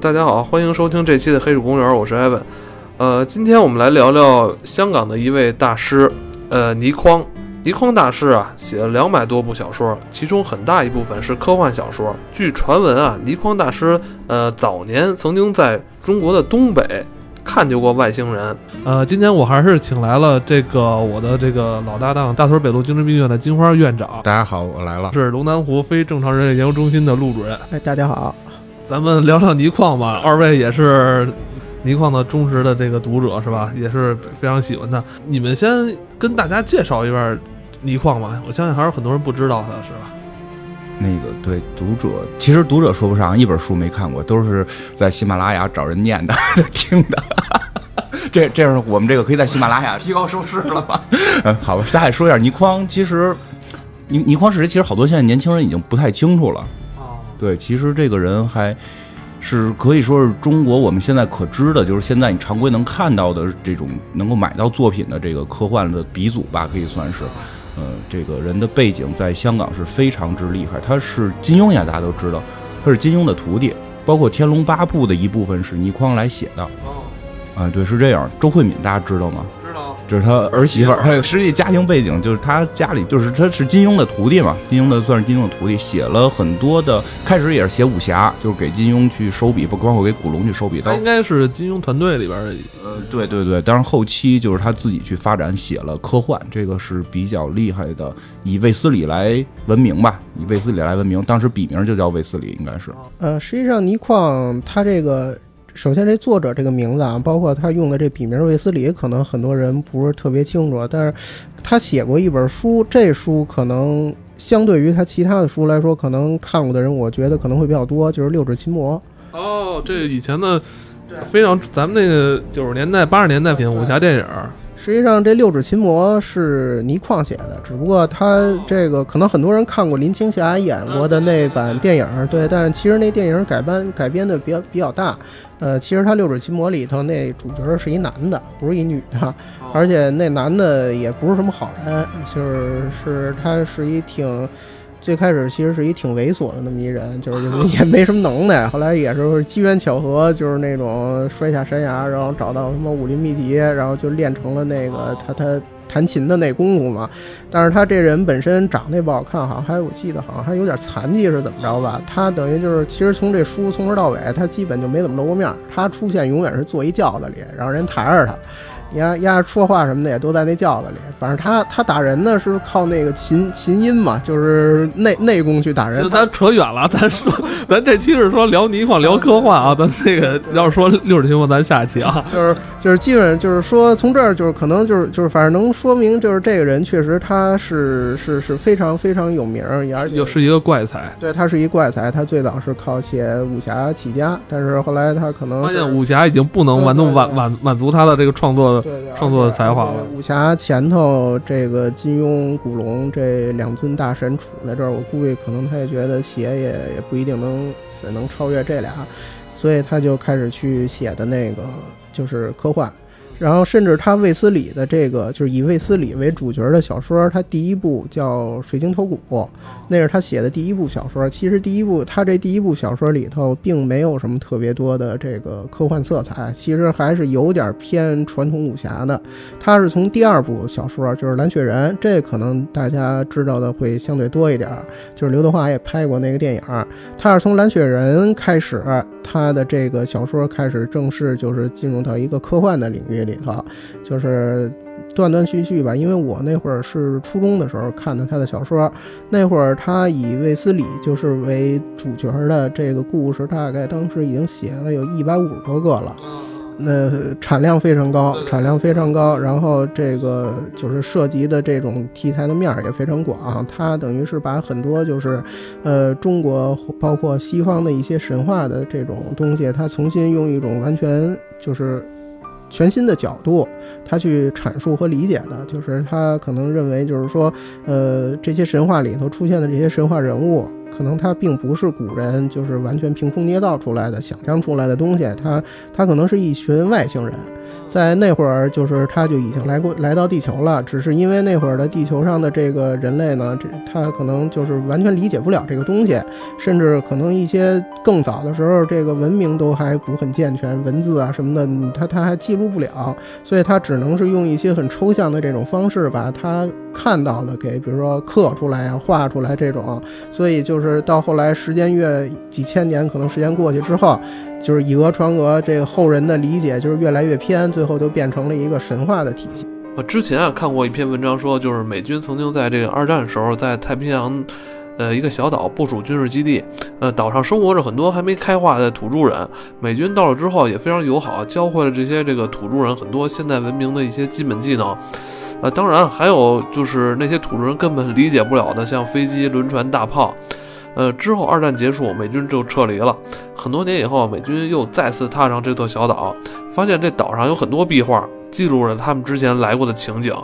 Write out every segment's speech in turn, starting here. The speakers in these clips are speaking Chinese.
大家好，欢迎收听这期的《黑水公园》，我是艾文。呃，今天我们来聊聊香港的一位大师，呃，倪匡。倪匡大师啊，写了两百多部小说，其中很大一部分是科幻小说。据传闻啊，倪匡大师呃早年曾经在中国的东北看见过外星人。呃，今天我还是请来了这个我的这个老搭档，大屯北路精神病院的金花院长。大家好，我来了，是龙南湖非正常人类研究中心的陆主任。哎，大家好。咱们聊聊倪匡吧，二位也是倪匡的忠实的这个读者是吧？也是非常喜欢他。你们先跟大家介绍一下倪匡吧，我相信还是很多人不知道他是吧？那个对读者，其实读者说不上，一本书没看过，都是在喜马拉雅找人念的、听的。这这样，我们这个可以在喜马拉雅 提高收视了吧？嗯，好吧，咱也说一下倪匡。其实倪倪匡是谁？其实好多现在年轻人已经不太清楚了。对，其实这个人还是可以说是中国我们现在可知的，就是现在你常规能看到的这种能够买到作品的这个科幻的鼻祖吧，可以算是。呃，这个人的背景在香港是非常之厉害，他是金庸呀，大家都知道，他是金庸的徒弟，包括《天龙八部》的一部分是倪匡来写的。哦，啊，对，是这样。周慧敏大家知道吗？这是他儿媳妇儿，他实际家庭背景就是他家里就是他是金庸的徒弟嘛，金庸的算是金庸的徒弟，写了很多的，开始也是写武侠，就是给金庸去收笔，不包括给古龙去收笔。他应该是金庸团队里边的，呃，对对对，但是后期就是他自己去发展写了科幻，这个是比较厉害的，以卫斯理来闻名吧，以卫斯理来闻名，当时笔名就叫卫斯理，应该是。呃，实际上倪匡他这个。首先，这作者这个名字啊，包括他用的这笔名卫斯理，可能很多人不是特别清楚。但是，他写过一本书，这书可能相对于他其他的书来说，可能看过的人，我觉得可能会比较多，就是《六指琴魔》。哦，这以前的非常咱们那个九十年代、八十年代品武侠电影。实际上，这六指琴魔是倪匡写的，只不过他这个可能很多人看过林青霞演过的那版电影，对，但是其实那电影改编改编的比较比较大。呃，其实他六指琴魔里头那主角是一男的，不是一女的，而且那男的也不是什么好人，就是是他是一挺。最开始其实是一挺猥琐的那么一人，就是 也没什么能耐。后来也是机缘巧合，就是那种摔下山崖，然后找到什么武林秘籍，然后就练成了那个他他弹琴的那功夫嘛。但是他这人本身长得也不好看，好像还我记得好像还有点残疾是怎么着吧？他等于就是其实从这书从头到尾，他基本就没怎么露过面。他出现永远是坐一轿子里，然后人抬着他。丫丫说话什么的也都在那轿子里，反正他他打人呢是靠那个琴琴音嘛，就是内内功去打人。咱扯远了，咱说咱这期是说聊倪匡聊科幻啊，咱那个要是说六指琴魔，咱下期啊，就是就是基本上就是说从这儿就是可能就是就是反正能说明就是这个人确实他是是是非常非常有名，而且又是一个怪才。对他是一怪才，他最早是靠写武侠起家，但是后来他可能发现武侠已经不能完弄满满满足他的这个创作。创作的才华了。武侠前头，这个金庸、古龙这两尊大神杵在这儿，我估计可能他也觉得写也也不一定能能超越这俩，所以他就开始去写的那个就是科幻。然后，甚至他卫斯理的这个，就是以卫斯理为主角的小说，他第一部叫《水晶头骨》，那是他写的第一部小说。其实第一部他这第一部小说里头，并没有什么特别多的这个科幻色彩，其实还是有点偏传统武侠的。他是从第二部小说，就是《蓝雪人》，这可能大家知道的会相对多一点，就是刘德华也拍过那个电影。他是从《蓝雪人》开始，他的这个小说开始正式就是进入到一个科幻的领域。里头就是断断续续吧，因为我那会儿是初中的时候看的他的小说，那会儿他以卫斯理就是为主角的这个故事，大概当时已经写了有一百五十多个了，那产量非常高，产量非常高，然后这个就是涉及的这种题材的面儿也非常广，他等于是把很多就是呃中国包括西方的一些神话的这种东西，他重新用一种完全就是。全新的角度，他去阐述和理解的，就是他可能认为，就是说，呃，这些神话里头出现的这些神话人物，可能他并不是古人就是完全凭空捏造出来的、想象出来的东西，他他可能是一群外星人。在那会儿，就是他就已经来过来到地球了，只是因为那会儿的地球上的这个人类呢，这他可能就是完全理解不了这个东西，甚至可能一些更早的时候，这个文明都还不很健全，文字啊什么的，他他还记录不了，所以他只能是用一些很抽象的这种方式，把他看到的给，比如说刻出来啊、画出来这种，所以就是到后来时间越几千年，可能时间过去之后。就是以讹传讹，这个后人的理解就是越来越偏，最后就变成了一个神话的体系。我之前啊看过一篇文章说，就是美军曾经在这个二战时候在太平洋，呃一个小岛部署军事基地，呃岛上生活着很多还没开化的土著人，美军到了之后也非常友好，教会了这些这个土著人很多现代文明的一些基本技能，呃当然还有就是那些土著人根本理解不了的，像飞机、轮船、大炮。呃，之后二战结束，美军就撤离了。很多年以后，美军又再次踏上这座小岛，发现这岛上有很多壁画，记录着他们之前来过的情景。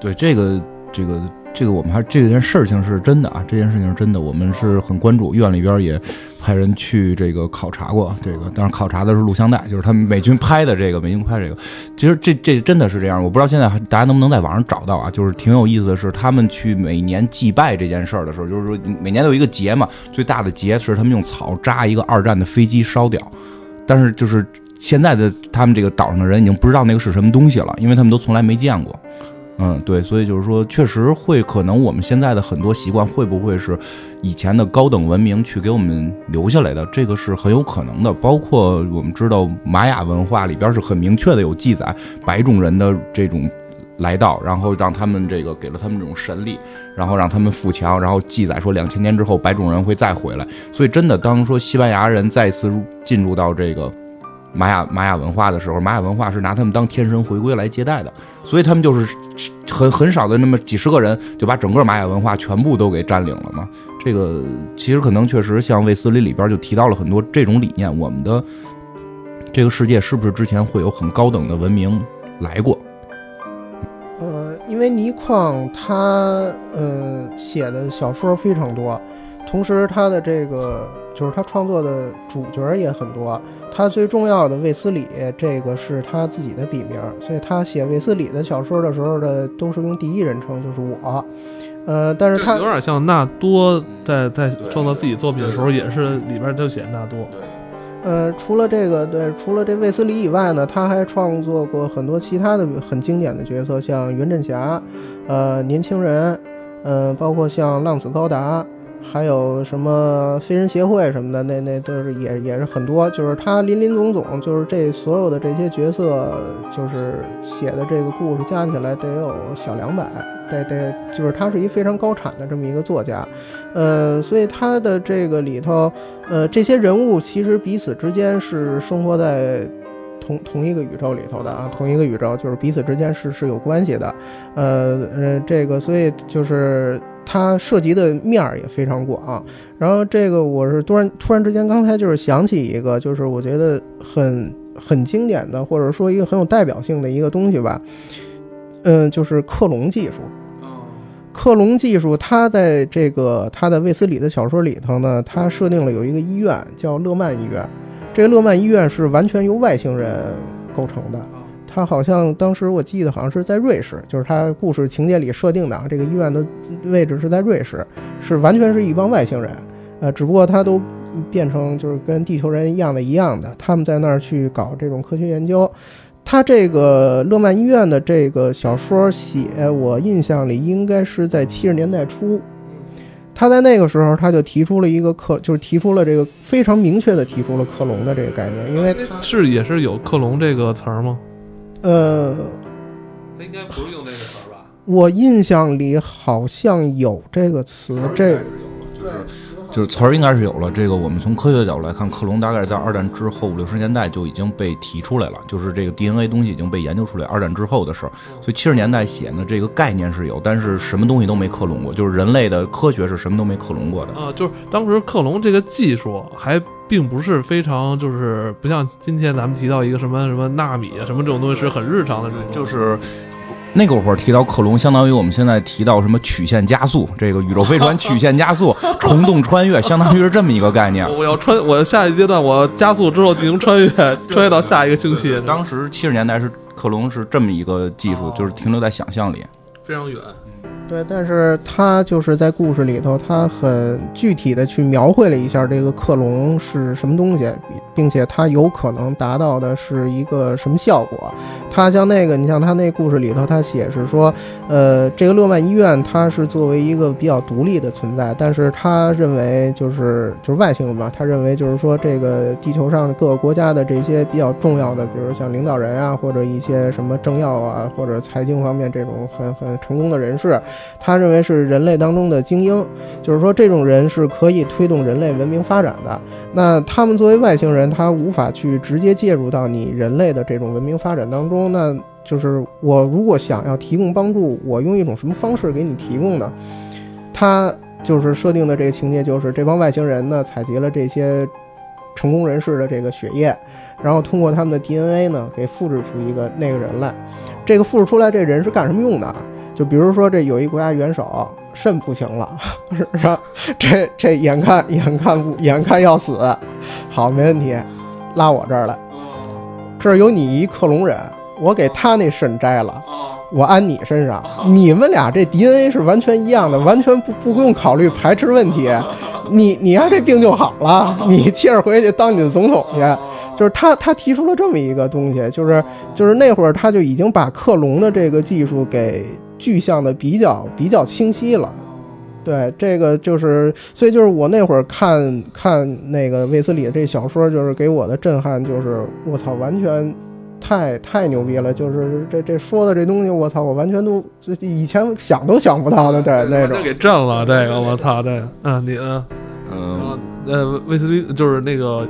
对这个，这个。这个我们还这件事情是真的啊，这件事情是真的，我们是很关注，院里边也派人去这个考察过这个，当然考察的是录像带，就是他们美军拍的这个，美军拍这个，其实这这真的是这样，我不知道现在大家能不能在网上找到啊，就是挺有意思的是，他们去每年祭拜这件事儿的时候，就是说每年都有一个节嘛，最大的节是他们用草扎一个二战的飞机烧掉，但是就是现在的他们这个岛上的人已经不知道那个是什么东西了，因为他们都从来没见过。嗯，对，所以就是说，确实会可能我们现在的很多习惯会不会是以前的高等文明去给我们留下来的？这个是很有可能的。包括我们知道玛雅文化里边是很明确的有记载，白种人的这种来到，然后让他们这个给了他们这种神力，然后让他们富强，然后记载说两千年之后白种人会再回来。所以真的，当说西班牙人再次进入到这个。玛雅玛雅文化的时候，玛雅文化是拿他们当天神回归来接待的，所以他们就是很很少的那么几十个人就把整个玛雅文化全部都给占领了嘛。这个其实可能确实像卫斯理里边就提到了很多这种理念。我们的这个世界是不是之前会有很高等的文明来过？呃，因为倪匡他呃写的小说非常多，同时他的这个就是他创作的主角也很多。他最重要的卫斯理，这个是他自己的笔名，所以他写卫斯理的小说的时候的都是用第一人称，就是我。呃，但是他有点像纳多，在在创作自己作品的时候，也是里边就写纳多。呃，除了这个，对，除了这卫斯理以外呢，他还创作过很多其他的很经典的角色，像袁振霞，呃，年轻人，呃，包括像浪子高达。还有什么飞人协会什么的，那那都是也也是很多，就是他林林总总，就是这所有的这些角色，就是写的这个故事加起来得有小两百，得得，就是他是一非常高产的这么一个作家，呃，所以他的这个里头，呃，这些人物其实彼此之间是生活在同同一个宇宙里头的啊，同一个宇宙就是彼此之间是是有关系的，呃呃，这个所以就是。它涉及的面儿也非常广，然后这个我是突然突然之间刚才就是想起一个，就是我觉得很很经典的，或者说一个很有代表性的一个东西吧，嗯，就是克隆技术。克隆技术，它在这个它的卫斯理的小说里头呢，它设定了有一个医院叫勒曼医院，这个勒曼医院是完全由外星人构成的。他好像当时我记得好像是在瑞士，就是他故事情节里设定的啊，这个医院的位置是在瑞士，是完全是一帮外星人，呃，只不过他都变成就是跟地球人一样的一样的，他们在那儿去搞这种科学研究。他这个勒曼医院的这个小说写，我印象里应该是在七十年代初，他在那个时候他就提出了一个克，就是提出了这个非常明确的提出了克隆的这个概念，因为是也是有克隆这个词儿吗？呃，他应该不是用这个词儿吧？我印象里好像有这个词，这对，就是词儿应该是有了。这个我们从科学角度来看，克隆大概在二战之后五六十年代就已经被提出来了，就是这个 DNA 东西已经被研究出来。二战之后的事儿，所以七十年代写呢，这个概念是有，但是什么东西都没克隆过，就是人类的科学是什么都没克隆过的啊。就是当时克隆这个技术还。并不是非常，就是不像今天咱们提到一个什么什么纳米啊，什么这种东西是很日常的。就是那个会儿提到克隆，相当于我们现在提到什么曲线加速，这个宇宙飞船曲线加速、虫洞穿越，相当于是这么一个概念。我要穿，我下一阶段我加速之后进行穿越，穿越到下一个星系，当时七十年代是克隆是这么一个技术，就是停留在想象里。非常远。对，但是他就是在故事里头，他很具体的去描绘了一下这个克隆是什么东西，并且它有可能达到的是一个什么效果。他像那个，你像他那故事里头，他写是说，呃，这个勒曼医院它是作为一个比较独立的存在，但是他认为就是就是外星人嘛，他认为就是说这个地球上各个国家的这些比较重要的，比如像领导人啊，或者一些什么政要啊，或者财经方面这种很很成功的人士。他认为是人类当中的精英，就是说这种人是可以推动人类文明发展的。那他们作为外星人，他无法去直接介入到你人类的这种文明发展当中。那就是我如果想要提供帮助，我用一种什么方式给你提供呢？他就是设定的这个情节，就是这帮外星人呢采集了这些成功人士的这个血液，然后通过他们的 DNA 呢给复制出一个那个人来。这个复制出来这人是干什么用的？就比如说，这有一国家元首肾不行了，是吧？这这眼看眼看不眼看要死，好，没问题，拉我这儿来。这儿有你一克隆人，我给他那肾摘了，我安你身上。你们俩这 DNA 是完全一样的，完全不不用考虑排斥问题。你你让这病就好了，你接着回去当你的总统去。就是他他提出了这么一个东西，就是就是那会儿他就已经把克隆的这个技术给。具象的比较比较清晰了，对这个就是，所以就是我那会儿看看那个卫斯理的这小说，就是给我的震撼就是，我操，完全太太牛逼了！就是这这说的这东西，我操，我完全都以前想都想不到的，对那种。给震了，这个我操，这个嗯，你呢？嗯呃，卫斯理就是那个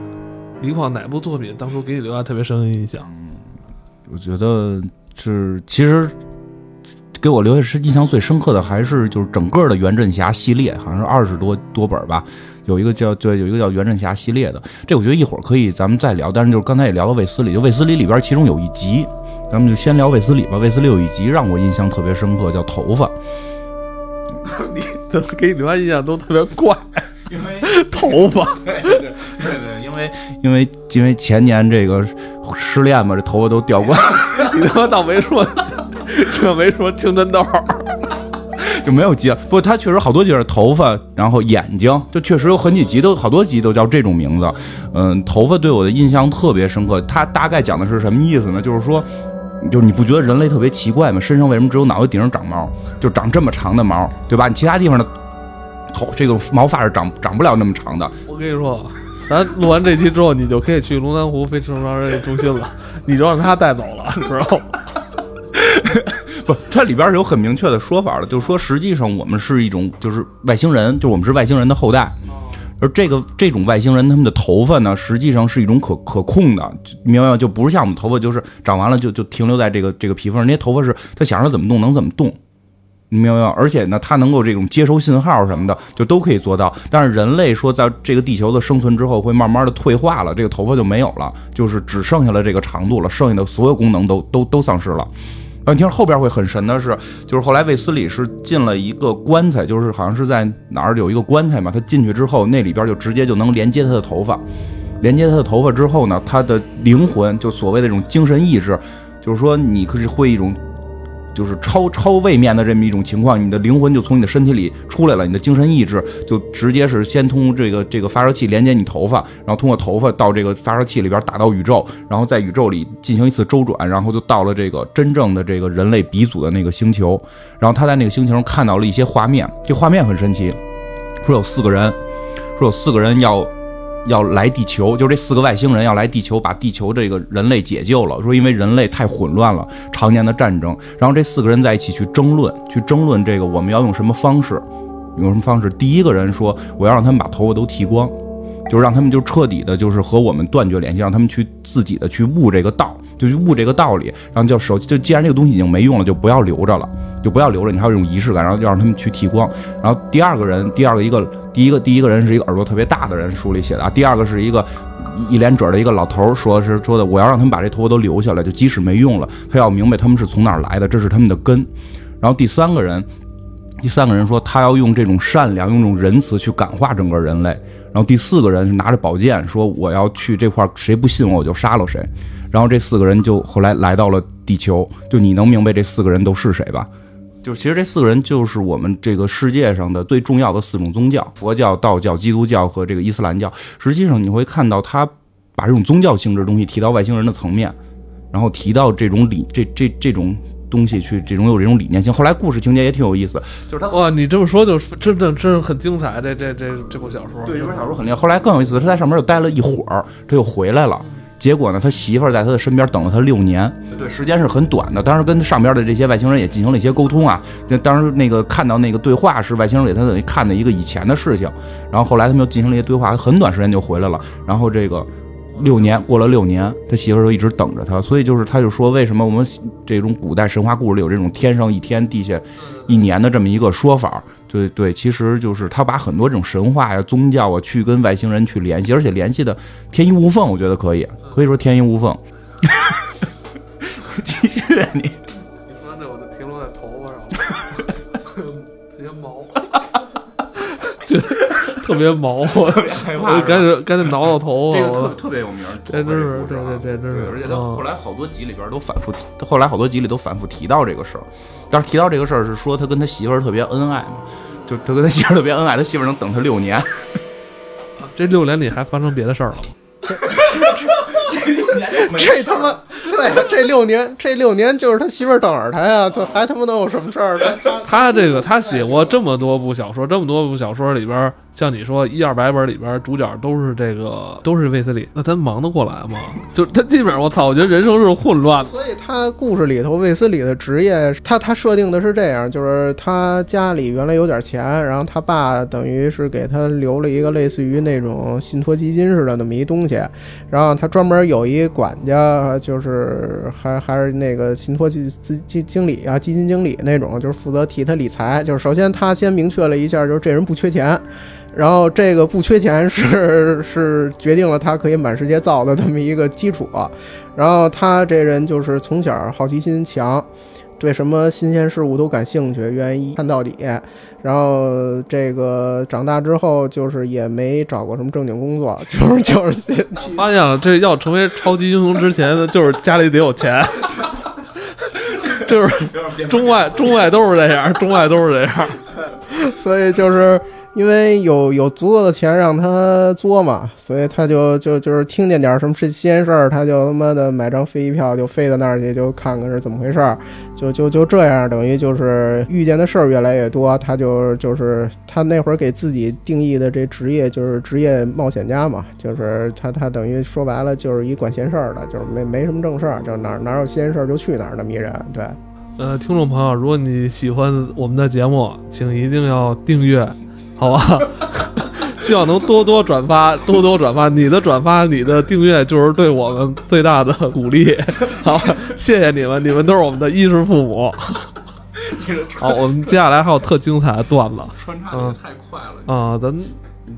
倪匡哪部作品当初给你留下特别深的印象？我觉得是其实。给我留下是印象最深刻的，还是就是整个的袁振侠系列，好像是二十多多本吧。有一个叫对，有一个叫袁振侠系列的，这我觉得一会儿可以咱们再聊。但是就是刚才也聊到卫斯理，就卫斯理里边其中有一集，咱们就先聊卫斯理吧。卫斯理有一集让我印象特别深刻，叫头发。你怎么给你留下印象都特别怪？因为头发。对 对对，因为因为因为前年这个失恋嘛，这头发都掉光。你他妈倒没说。这没说青春痘，就没有集。不过他确实好多集是头发，然后眼睛，就确实有很几集都好多集都叫这种名字。嗯，头发对我的印象特别深刻。他大概讲的是什么意思呢？就是说，就是你不觉得人类特别奇怪吗？身上为什么只有脑袋顶上长毛，就长这么长的毛，对吧？你其他地方的头这个毛发是长长不了那么长的。我跟你说，咱录完这期之后，你就可以去龙南湖非正常人类中心了，你就让他带走了，你知道吗？不，它里边是有很明确的说法的，就是说实际上我们是一种就是外星人，就是我们是外星人的后代，而这个这种外星人他们的头发呢，实际上是一种可可控的，明白吗？就不是像我们头发，就是长完了就就停留在这个这个皮肤上，那些头发是他想让怎么动能怎么动，你明白吗？而且呢，它能够这种接收信号什么的，就都可以做到。但是人类说在这个地球的生存之后，会慢慢的退化了，这个头发就没有了，就是只剩下了这个长度了，剩下的所有功能都都都丧失了。你听后边会很神的是，就是后来卫斯理是进了一个棺材，就是好像是在哪儿有一个棺材嘛，他进去之后，那里边就直接就能连接他的头发，连接他的头发之后呢，他的灵魂就所谓的这种精神意志，就是说你可是会一种。就是超超位面的这么一种情况，你的灵魂就从你的身体里出来了，你的精神意志就直接是先通这个这个发射器连接你头发，然后通过头发到这个发射器里边打到宇宙，然后在宇宙里进行一次周转，然后就到了这个真正的这个人类鼻祖的那个星球，然后他在那个星球上看到了一些画面，这画面很神奇，说有四个人，说有四个人要。要来地球，就这四个外星人要来地球，把地球这个人类解救了。说因为人类太混乱了，常年的战争。然后这四个人在一起去争论，去争论这个我们要用什么方式，用什么方式。第一个人说，我要让他们把头发都剃光，就是让他们就彻底的，就是和我们断绝联系，让他们去自己的去悟这个道，就去悟这个道理。然后就手就既然这个东西已经没用了，就不要留着了，就不要留着。你还有这种仪式感，然后要让他们去剃光。然后第二个人，第二个一个。第一个第一个人是一个耳朵特别大的人，书里写的啊。第二个是一个一脸褶的一个老头说是说的，我要让他们把这头发都留下来，就即使没用了，他要明白他们是从哪儿来的，这是他们的根。然后第三个人，第三个人说他要用这种善良，用这种仁慈去感化整个人类。然后第四个人拿着宝剑说我要去这块，谁不信我我就杀了谁。然后这四个人就后来来到了地球，就你能明白这四个人都是谁吧？就是其实这四个人就是我们这个世界上的最重要的四种宗教：佛教、道教、基督教和这个伊斯兰教。实际上你会看到他把这种宗教性质的东西提到外星人的层面，然后提到这种理这这这种东西去这种有这种理念性。后来故事情节也挺有意思，就是他哇，你这么说就真的真是很精彩，这这这这部小说，对这本小说很厉害。后来更有意思，他在上面又待了一会儿，他又回来了。结果呢，他媳妇儿在他的身边等了他六年，对，时间是很短的。当时跟上边的这些外星人也进行了一些沟通啊。那当时那个看到那个对话是外星人给他等于看的一个以前的事情，然后后来他们又进行了一些对话，很短时间就回来了。然后这个六年过了六年，他媳妇儿就一直等着他。所以就是他就说，为什么我们这种古代神话故事里有这种天上一天，地下一年的这么一个说法？对对，其实就是他把很多这种神话呀、宗教啊，去跟外星人去联系，而且联系的天衣无缝，我觉得可以，可以说天衣无缝。继续你，你说这我就停留在头发上，特别毛，就特别毛，特别害怕赶紧赶紧挠挠头，这个特我特别有名，这真是这这这这真是而且他嗯后来好多集里边都反复提，后来好多集里都反复提到这个事儿。但是提到这个事儿是说他跟他媳妇儿特别恩爱嘛，就他跟他媳妇儿特别恩爱，他媳妇儿能等他六年。这六年里还发生别的事儿了吗？这六年这他妈对呀，这六年这六年就是他媳妇儿等着他呀，这还他妈能有什么事儿？他 他这个他写过这么多部小说，这么多部小说里边儿，像你说一二百本里边儿，主角都是这个都是卫斯理，那咱忙得过来吗？就他基本上，我操，我觉得人生是混乱的。所以他故事里头卫斯理的职业，他他设定的是这样，就是他家里原来有点钱，然后他爸等于是给他留了一个类似于那种信托基金似的那么一东西，然后他专专门有一管家，就是还还是那个信托基基基经理啊，基金经理那种，就是负责替他理财。就是首先他先明确了一下，就是这人不缺钱。然后这个不缺钱是 是决定了他可以满世界造的这么一个基础，然后他这人就是从小好奇心强，对什么新鲜事物都感兴趣，愿意看到底。然后这个长大之后，就是也没找过什么正经工作，就是就是去发现了，这要成为超级英雄之前呢，就是家里得有钱，就是中外中外都是这样，中外都是这样。所以就是因为有有足够的钱让他作嘛，所以他就就就是听见点什么新鲜事儿，他就他妈的买张飞机票就飞到那儿去，就看看是怎么回事儿，就就就这样，等于就是遇见的事儿越来越多，他就就是他那会儿给自己定义的这职业就是职业冒险家嘛，就是他他等于说白了就是一管闲事儿的，就是没没什么正事儿，就哪哪有新鲜事儿就去哪儿那么一人，对。呃，听众朋友，如果你喜欢我们的节目，请一定要订阅，好吧？希望能多多转发，多多转发。你的转发，你的订阅，就是对我们最大的鼓励，好？谢谢你们，你们都是我们的衣食父母。好，我们接下来还有特精彩的段子穿插的太快了。啊，咱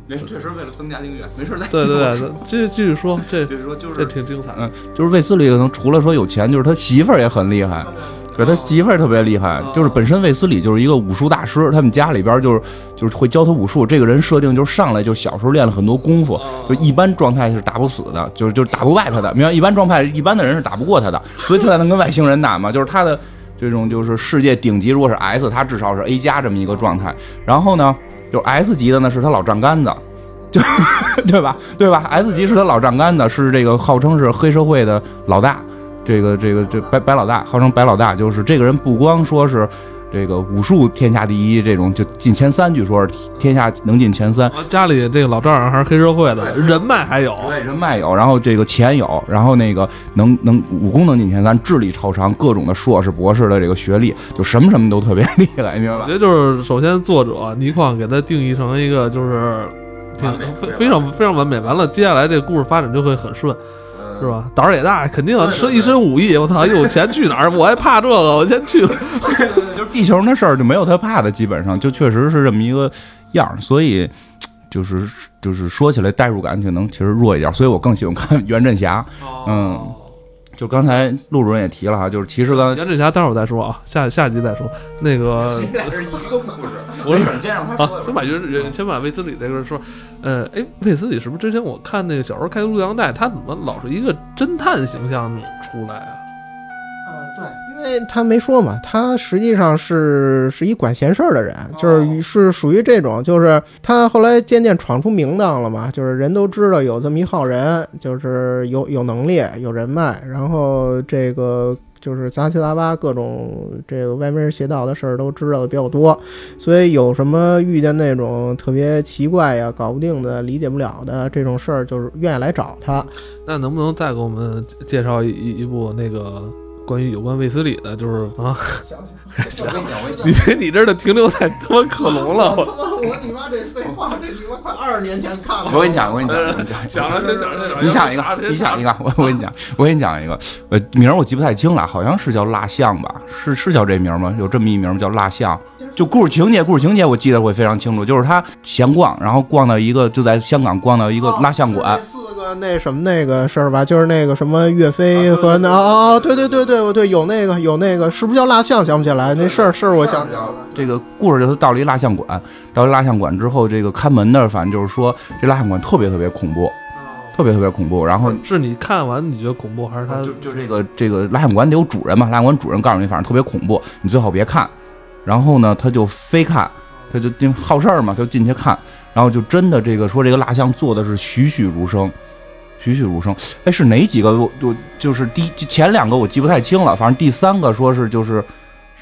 那确实为了增加订阅，没事再对对对，咱继续继续说，这 这是挺精彩的。嗯，就是卫斯理可能除了说有钱，就是他媳妇儿也很厉害。对他媳妇儿特别厉害，就是本身卫斯理就是一个武术大师，他们家里边就是就是会教他武术。这个人设定就是上来就小时候练了很多功夫，就一般状态是打不死的，就是就是打不败他的。明白？一般状态一般的人是打不过他的，所以他才能跟外星人打嘛。就是他的这种就是世界顶级，如果是 S，他至少是 A 加这么一个状态。然后呢，就 S 级的呢是他老丈杆子。就 对吧？对吧？S 级是他老丈杆子，是这个号称是黑社会的老大。这个这个这白白老大，号称白老大，就是这个人不光说是这个武术天下第一，这种就进前三，据说是天下能进前三。家里这个老丈人还是黑社会的，人脉还有。对，人脉有，然后这个钱有，然后那个能能武功能进前三，智力超常，各种的硕士、博士的这个学历，就什么什么都特别 厉害，你明白吧我觉？得就是首先作者倪匡给他定义成一个就是非非常非常完美，完了接下来这个故事发展就会很顺，是吧？胆儿也大，肯定是一身武艺。我操，有钱去哪儿？我还怕这个，我先去了。就是地球那事儿就没有他怕的，基本上就确实是这么一个样儿，所以就是就是说起来代入感可能其实弱一点，所以我更喜欢看袁振侠。嗯，就刚才陆主任也提了哈，就是其实刚袁振侠待会儿再说啊，下下集再说。那个 俩是一个故事，我没事先让他啊，先把先把卫斯理这个说，呃，哎，卫斯理是不是之前我看那个小时候看录像带，他怎么老是一个侦探形象出来啊？啊，对，因为他没说嘛，他实际上是是一管闲事儿的人，就是是属于这种，就是他后来渐渐闯出名堂了嘛，就是人都知道有这么一号人，就是有有能力、有人脉，然后这个就是杂七杂八各种这个歪门邪道的事儿都知道的比较多，所以有什么遇见那种特别奇怪呀、搞不定的、理解不了的这种事儿，就是愿意来找他。那能不能再给我们介绍一一部那个关于有关卫斯理的，就是啊，我跟你讲，我跟你讲你别你这儿的停留在他妈克隆了，我我你妈这废话，这你妈快二十年前看了。我跟你讲，我跟你讲，我跟你讲，想着想着想着，你想一个，你想一个，我我跟你讲，我跟你讲一个，呃，名儿我记不太清了，好像是叫蜡像吧？是是叫这名吗？有这么一名叫蜡像。就故事情节，故事情节我记得会非常清楚，就是他闲逛，然后逛到一个就在香港逛到一个蜡像馆那，那什么那个事儿吧，就是那个什么岳飞和那哦哦，对对对对对，有那个有那个，是不是叫蜡像？想不起来那事儿事儿，我想起来了。这个故事就是到了一蜡像馆，到了蜡像馆之后，这个看门的反正就是说这蜡像馆特别特别恐怖，特别特别恐怖。然后是你看完你觉得恐怖，还是他就就这个这个蜡像馆得有主人嘛，蜡像馆主人告诉你，反正特别恐怖，你最好别看。然后呢，他就非看，他就因为好事儿嘛，他就进去看，然后就真的这个说这个蜡像做的是栩栩如生，栩栩如生。哎，是哪几个？我我就是第前两个我记不太清了，反正第三个说是就是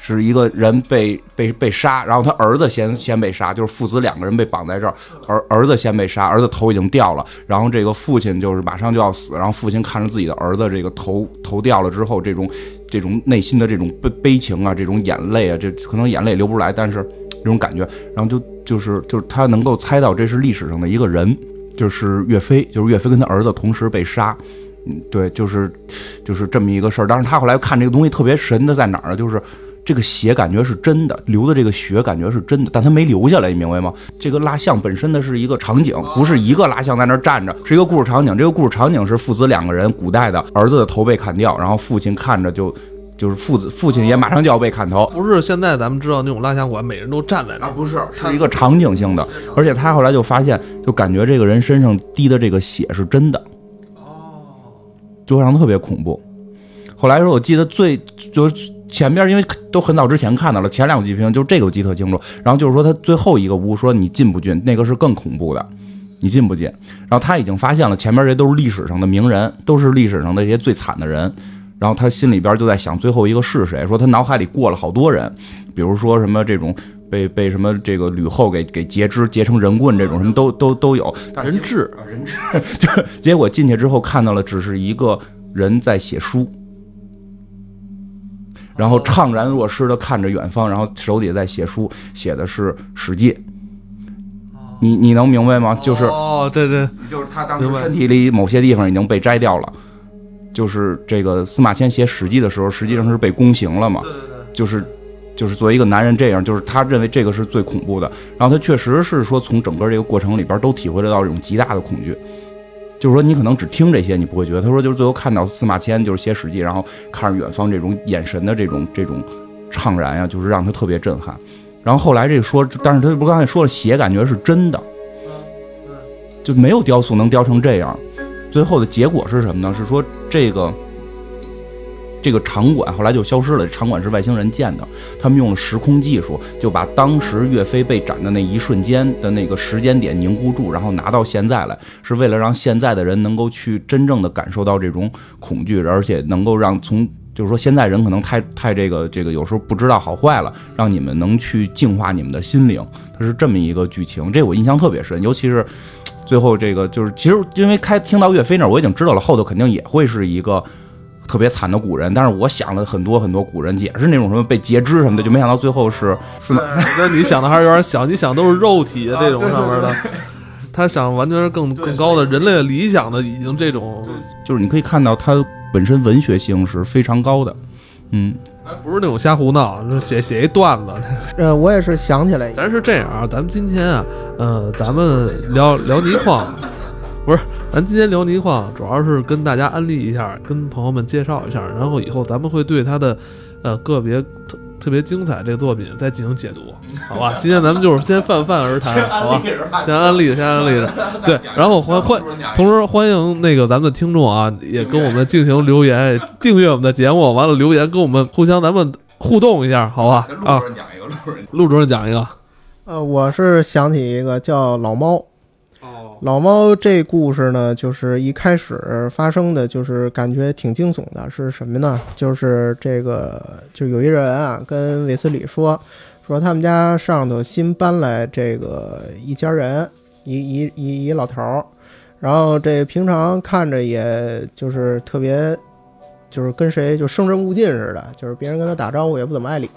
是一个人被被被杀，然后他儿子先先被杀，就是父子两个人被绑在这儿，儿儿子先被杀，儿子头已经掉了，然后这个父亲就是马上就要死，然后父亲看着自己的儿子这个头头掉了之后，这种这种内心的这种悲悲情啊，这种眼泪啊，这可能眼泪流不出来，但是这种感觉，然后就就是就是他能够猜到这是历史上的一个人，就是岳飞，就是岳飞跟他儿子同时被杀。嗯，对，就是就是这么一个事儿。但是他后来看这个东西特别神的在哪儿呢？就是这个血感觉是真的，流的这个血感觉是真的，但他没流下来，你明白吗？这个蜡像本身的是一个场景，不是一个蜡像在那儿站着，是一个故事场景。这个故事场景是父子两个人，古代的儿子的头被砍掉，然后父亲看着就就是父子父亲也马上就要被砍头。不是现在咱们知道那种蜡像馆，每人都站在那啊，儿，不是，是一个场景性的，而且他后来就发现，就感觉这个人身上滴的这个血是真的，哦就让他特别恐怖。后来说，我记得最就是前边，因为都很早之前看到了，前两个剧评就这个我记得特清楚。然后就是说他最后一个屋说你进不进，那个是更恐怖的，你进不进？然后他已经发现了前面这都是历史上的名人，都是历史上的这些最惨的人。然后他心里边就在想最后一个是谁？说他脑海里过了好多人，比如说什么这种被被什么这个吕后给给截肢截成人棍这种什么都都都有。人质啊人质，就结果进去之后看到了只是一个人在写书，然后怅然若失的看着远方，然后手里在写书，写的是《史记》。你你能明白吗？就是哦，对对，就是他当时身体里某些地方已经被摘掉了，就是这个司马迁写《史记》的时候，实际上是被宫刑了嘛，就是就是作为一个男人这样，就是他认为这个是最恐怖的。然后他确实是说，从整个这个过程里边都体会得到一种极大的恐惧。就是说，你可能只听这些，你不会觉得。他说，就是最后看到司马迁就是写《史记》，然后看着远方这种眼神的这种这种怅然呀、就是让他特别震撼。然后后来这个说，但是他不刚才说了，写感觉是真的，就没有雕塑能雕成这样。最后的结果是什么呢？是说这个这个场馆后来就消失了，场馆是外星人建的，他们用了时空技术，就把当时岳飞被斩的那一瞬间的那个时间点凝固住，然后拿到现在来，是为了让现在的人能够去真正的感受到这种恐惧，而且能够让从就是说现在人可能太太这个这个有时候不知道好坏了，让你们能去净化你们的心灵，它是这么一个剧情，这我印象特别深，尤其是。最后这个就是，其实因为开听到岳飞那儿，我已经知道了，后头肯定也会是一个特别惨的古人。但是我想了很多很多古人，也是那种什么被截肢什么的，就没想到最后是司 马。那你想的还是有点小，你想都是肉体啊这种上面的，他想完全是更更高的人类的理想的，已经这种，就是你可以看到他本身文学性是非常高的。嗯，还不是那种瞎胡闹，写写一段子。呃，我也是想起来，咱是这样啊，咱们今天啊，呃，咱们聊聊泥矿，不是，咱今天聊泥矿，主要是跟大家安利一下，跟朋友们介绍一下，然后以后咱们会对它的呃个别特特别精彩这个作品再进行解读，好吧？今天咱们就是先泛泛而谈，好吧？先安利，先安利着，对，然后欢欢，同时欢迎那个咱们的听众啊，也跟我们进行留言，订阅我们的节目，完了留言跟我们互相咱们互动一下，好吧？啊，任讲一个，陆主任讲一个。呃，我是想起一个叫老猫。哦，老猫这故事呢，就是一开始发生的就是感觉挺惊悚的，是什么呢？就是这个，就有一人啊，跟韦斯理说，说他们家上头新搬来这个一家人，一一一一老头儿，然后这平常看着也就是特别，就是跟谁就生人勿近似的，就是别人跟他打招呼也不怎么爱理，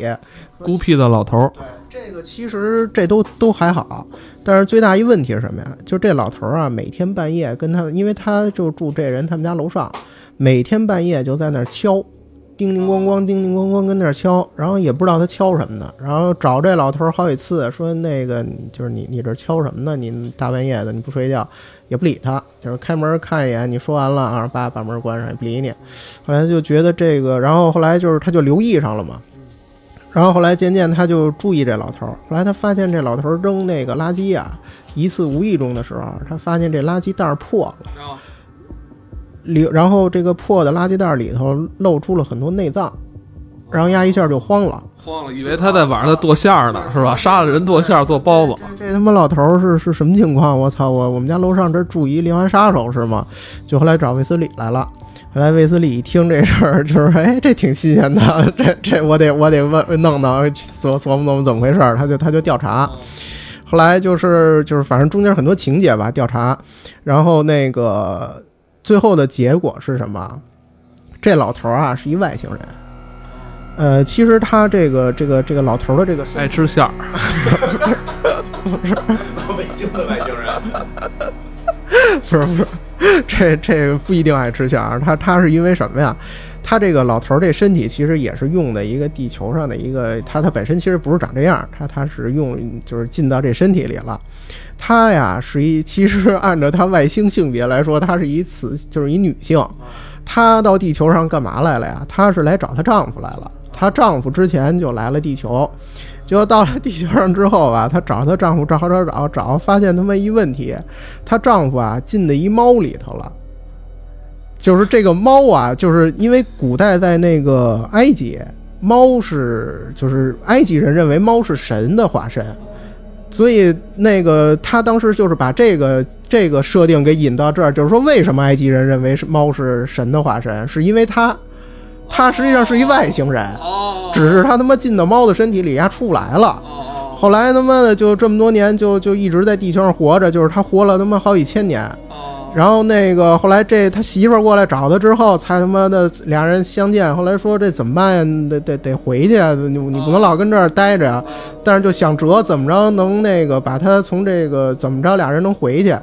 孤僻的老头儿，这个其实这都都还好，但是最大一问题是什么呀？就这老头儿啊，每天半夜跟他，因为他就住这人他们家楼上，每天半夜就在那儿敲，叮叮咣咣，叮叮咣咣跟那儿敲，然后也不知道他敲什么呢，然后找这老头儿好几次，说那个就是你你这敲什么呢？你大半夜的你不睡觉，也不理他，就是开门看一眼，你说完了啊，把把门关上也不理你。后来他就觉得这个，然后后来就是他就留意上了嘛。然后后来渐渐他就注意这老头儿，后来他发现这老头儿扔那个垃圾啊，一次无意中的时候，他发现这垃圾袋儿破了，里然后这个破的垃圾袋儿里头露出了很多内脏，然后丫一下就慌了，慌了，以为他在晚上在剁馅儿呢，是吧？杀了人剁馅儿做包子。这他妈老头儿是是什么情况？我操！我我们家楼上这住一连环杀手是吗？就后来找卫斯理来了。后来卫斯理一听这事儿，就是哎，这挺新鲜的，这这我得我得问弄弄琢琢磨琢磨怎么回事儿，他就他就调查。后来就是就是反正中间很多情节吧，调查，然后那个最后的结果是什么？这老头儿啊是一外星人。呃，其实他这个这个这个老头儿的这个爱吃馅儿，卫星 的外星人，不是不是，这这个不一定爱吃馅儿，他他是因为什么呀？他这个老头儿这身体其实也是用的一个地球上的一个，他他本身其实不是长这样，他他是用就是进到这身体里了。他呀是一，其实按照他外星性别来说，他是一雌，就是一女性。她到地球上干嘛来了呀？她是来找她丈夫来了。她丈夫之前就来了地球，结果到了地球上之后吧，她找她丈夫找找找找，发现他妈一问题，她丈夫啊进的一猫里头了。就是这个猫啊，就是因为古代在那个埃及，猫是就是埃及人认为猫是神的化身，所以那个他当时就是把这个这个设定给引到这儿，就是说为什么埃及人认为是猫是神的化身，是因为它，它实际上是一外星人，只是他他妈进到猫的身体里，呀出不来了。哦后来他妈的就这么多年就就一直在地球上活着，就是他活了他妈好几千年。哦然后那个后来这他媳妇儿过来找他之后，才他妈的俩人相见。后来说这怎么办呀？得得得回去啊！你你不能老跟这儿待着呀。但是就想辙怎么着能那个把他从这个怎么着俩人能回去。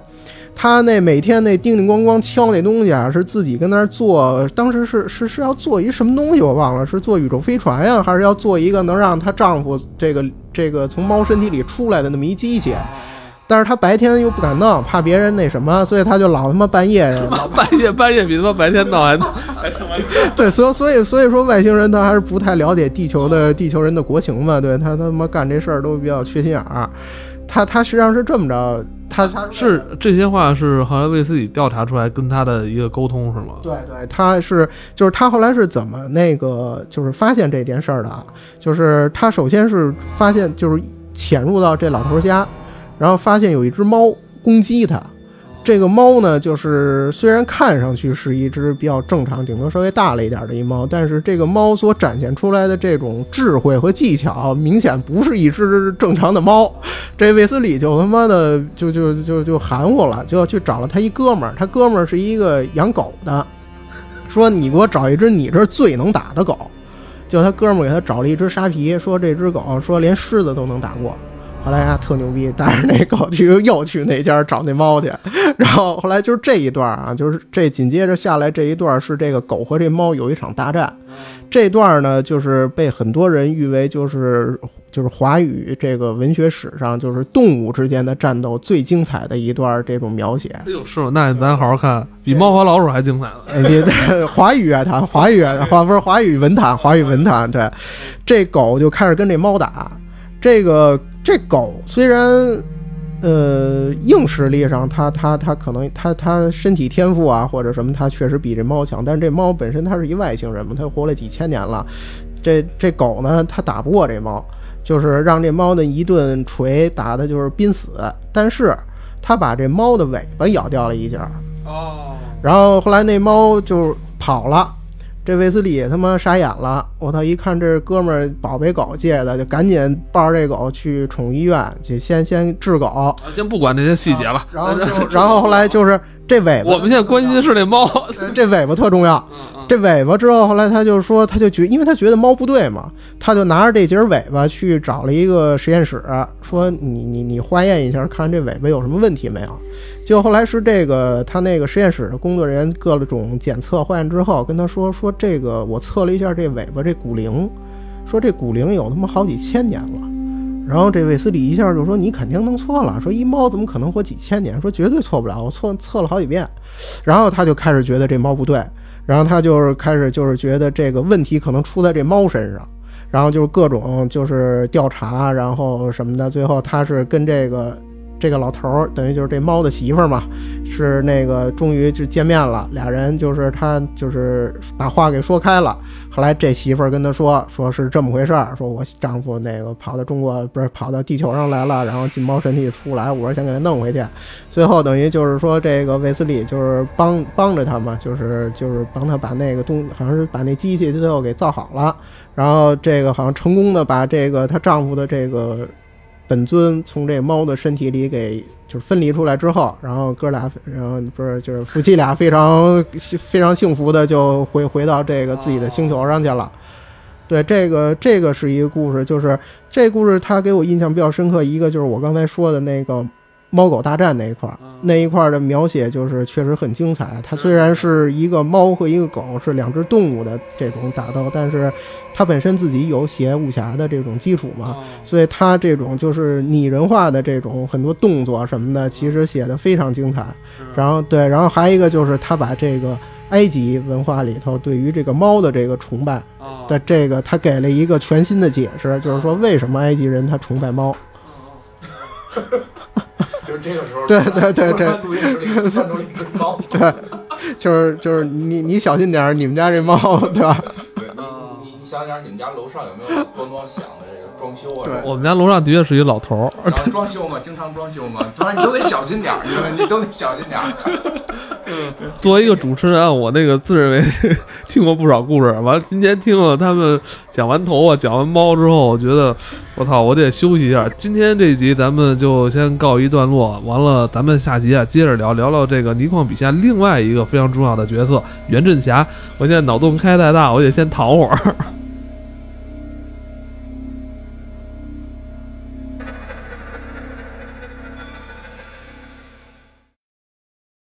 他那每天那叮叮咣咣敲那东西啊，是自己跟那儿做。当时是是是要做一什么东西，我忘了，是做宇宙飞船呀，还是要做一个能让她丈夫这个这个从猫身体里出来的那么一机器？但是她白天又不敢弄，怕别人那什么，所以她就老他妈半夜老半夜半夜比他妈白天闹还还他妈对，所以所以所以说外星人他还是不太了解地球的地球人的国情嘛，对他他妈干这事儿都比较缺心眼儿。他他实际上是这么着，他他是这些话是后来为自己调查出来跟他的一个沟通是吗？对对，他是就是他后来是怎么那个就是发现这件事儿的啊？就是他首先是发现就是潜入到这老头儿家，然后发现有一只猫攻击他。这个猫呢，就是虽然看上去是一只比较正常，顶多稍微大了一点的一猫，但是这个猫所展现出来的这种智慧和技巧，明显不是一只正常的猫。这卫斯理就他妈的就就就就含糊了，就要去找了他一哥们儿，他哥们儿是一个养狗的，说你给我找一只你这最能打的狗。就他哥们儿给他找了一只沙皮，说这只狗说连狮子都能打过。来呀特牛逼，带着那狗去又去那家找那猫去，然后后来就是这一段啊，就是这紧接着下来这一段是这个狗和这猫有一场大战，这段呢就是被很多人誉为就是就是华语这个文学史上就是动物之间的战斗最精彩的一段这种描写。哎呦，是吗？那咱好好看，比猫和老鼠还精彩呢。哎，别华语乐坛，华语乐坛，华不是华语文坛，华语文坛。对，这狗就开始跟这猫打。这个这狗虽然，呃，硬实力上它它它可能它它身体天赋啊或者什么，它确实比这猫强。但是这猫本身它是一外星人嘛，它活了几千年了。这这狗呢，它打不过这猫，就是让这猫的一顿锤打的就是濒死。但是它把这猫的尾巴咬掉了一截儿。哦，然后后来那猫就跑了，这卫斯理他妈傻眼了，我操！一看这哥们儿宝贝狗借的，就赶紧抱着这狗去宠物医院，去先先治狗。先不管这些细节了，然后 就然后后来就是这尾巴，我们现在关心的是那猫。这尾巴特重要。这尾巴之后，后来他就说，他就觉，因为他觉得猫不对嘛，他就拿着这节尾巴去找了一个实验室，说你你你化验一下，看这尾巴有什么问题没有。结果后来是这个他那个实验室的工作人员各种检测化验之后，跟他说说这个我测了一下这尾巴这骨龄，说这骨龄有他妈好几千年了。然后这卫斯理一下就说你肯定弄错了，说一猫怎么可能活几千年？说绝对错不了，我测测了好几遍。然后他就开始觉得这猫不对。然后他就是开始就是觉得这个问题可能出在这猫身上，然后就是各种就是调查，然后什么的，最后他是跟这个这个老头儿，等于就是这猫的媳妇儿嘛，是那个终于就见面了，俩人就是他就是把话给说开了。后来这媳妇儿跟他说，说是这么回事儿，说我丈夫那个跑到中国不是跑到地球上来了，然后进猫身体出来，我说想给他弄回去。最后等于就是说这个卫斯理就是帮帮着他嘛，就是就是帮他把那个东好像是把那机器最后给造好了，然后这个好像成功的把这个她丈夫的这个本尊从这猫的身体里给就是分离出来之后，然后哥俩然后不是就是夫妻俩非常非常幸福的就回回到这个自己的星球上去了。对，这个这个是一个故事，就是这故事它给我印象比较深刻，一个就是我刚才说的那个。猫狗大战那一块儿，那一块儿的描写就是确实很精彩。它虽然是一个猫和一个狗是两只动物的这种打斗，但是它本身自己有写武侠的这种基础嘛，所以它这种就是拟人化的这种很多动作什么的，其实写的非常精彩。然后对，然后还有一个就是他把这个埃及文化里头对于这个猫的这个崇拜的这个，他给了一个全新的解释，就是说为什么埃及人他崇拜猫。就是这个时候，对对对对，录音室里窜出了一只猫，对，就是就是你你小心点儿，你们家这猫，对吧？对，你你你想想，你们家楼上有没有咣咣响的这个装修啊？对我们家楼上的确是一老头儿，然后装修嘛，经常装修嘛，当然你都得小心点儿，你你都得小心点儿。作为一个主持人，我那个自认为 听过不少故事。完了，今天听了他们讲完头啊，讲完猫之后，我觉得我操，我得休息一下。今天这一集咱们就先告一段落，完了咱们下集啊接着聊聊聊这个倪匡笔下另外一个非常重要的角色袁振侠。我现在脑洞开太大，我得先躺会儿。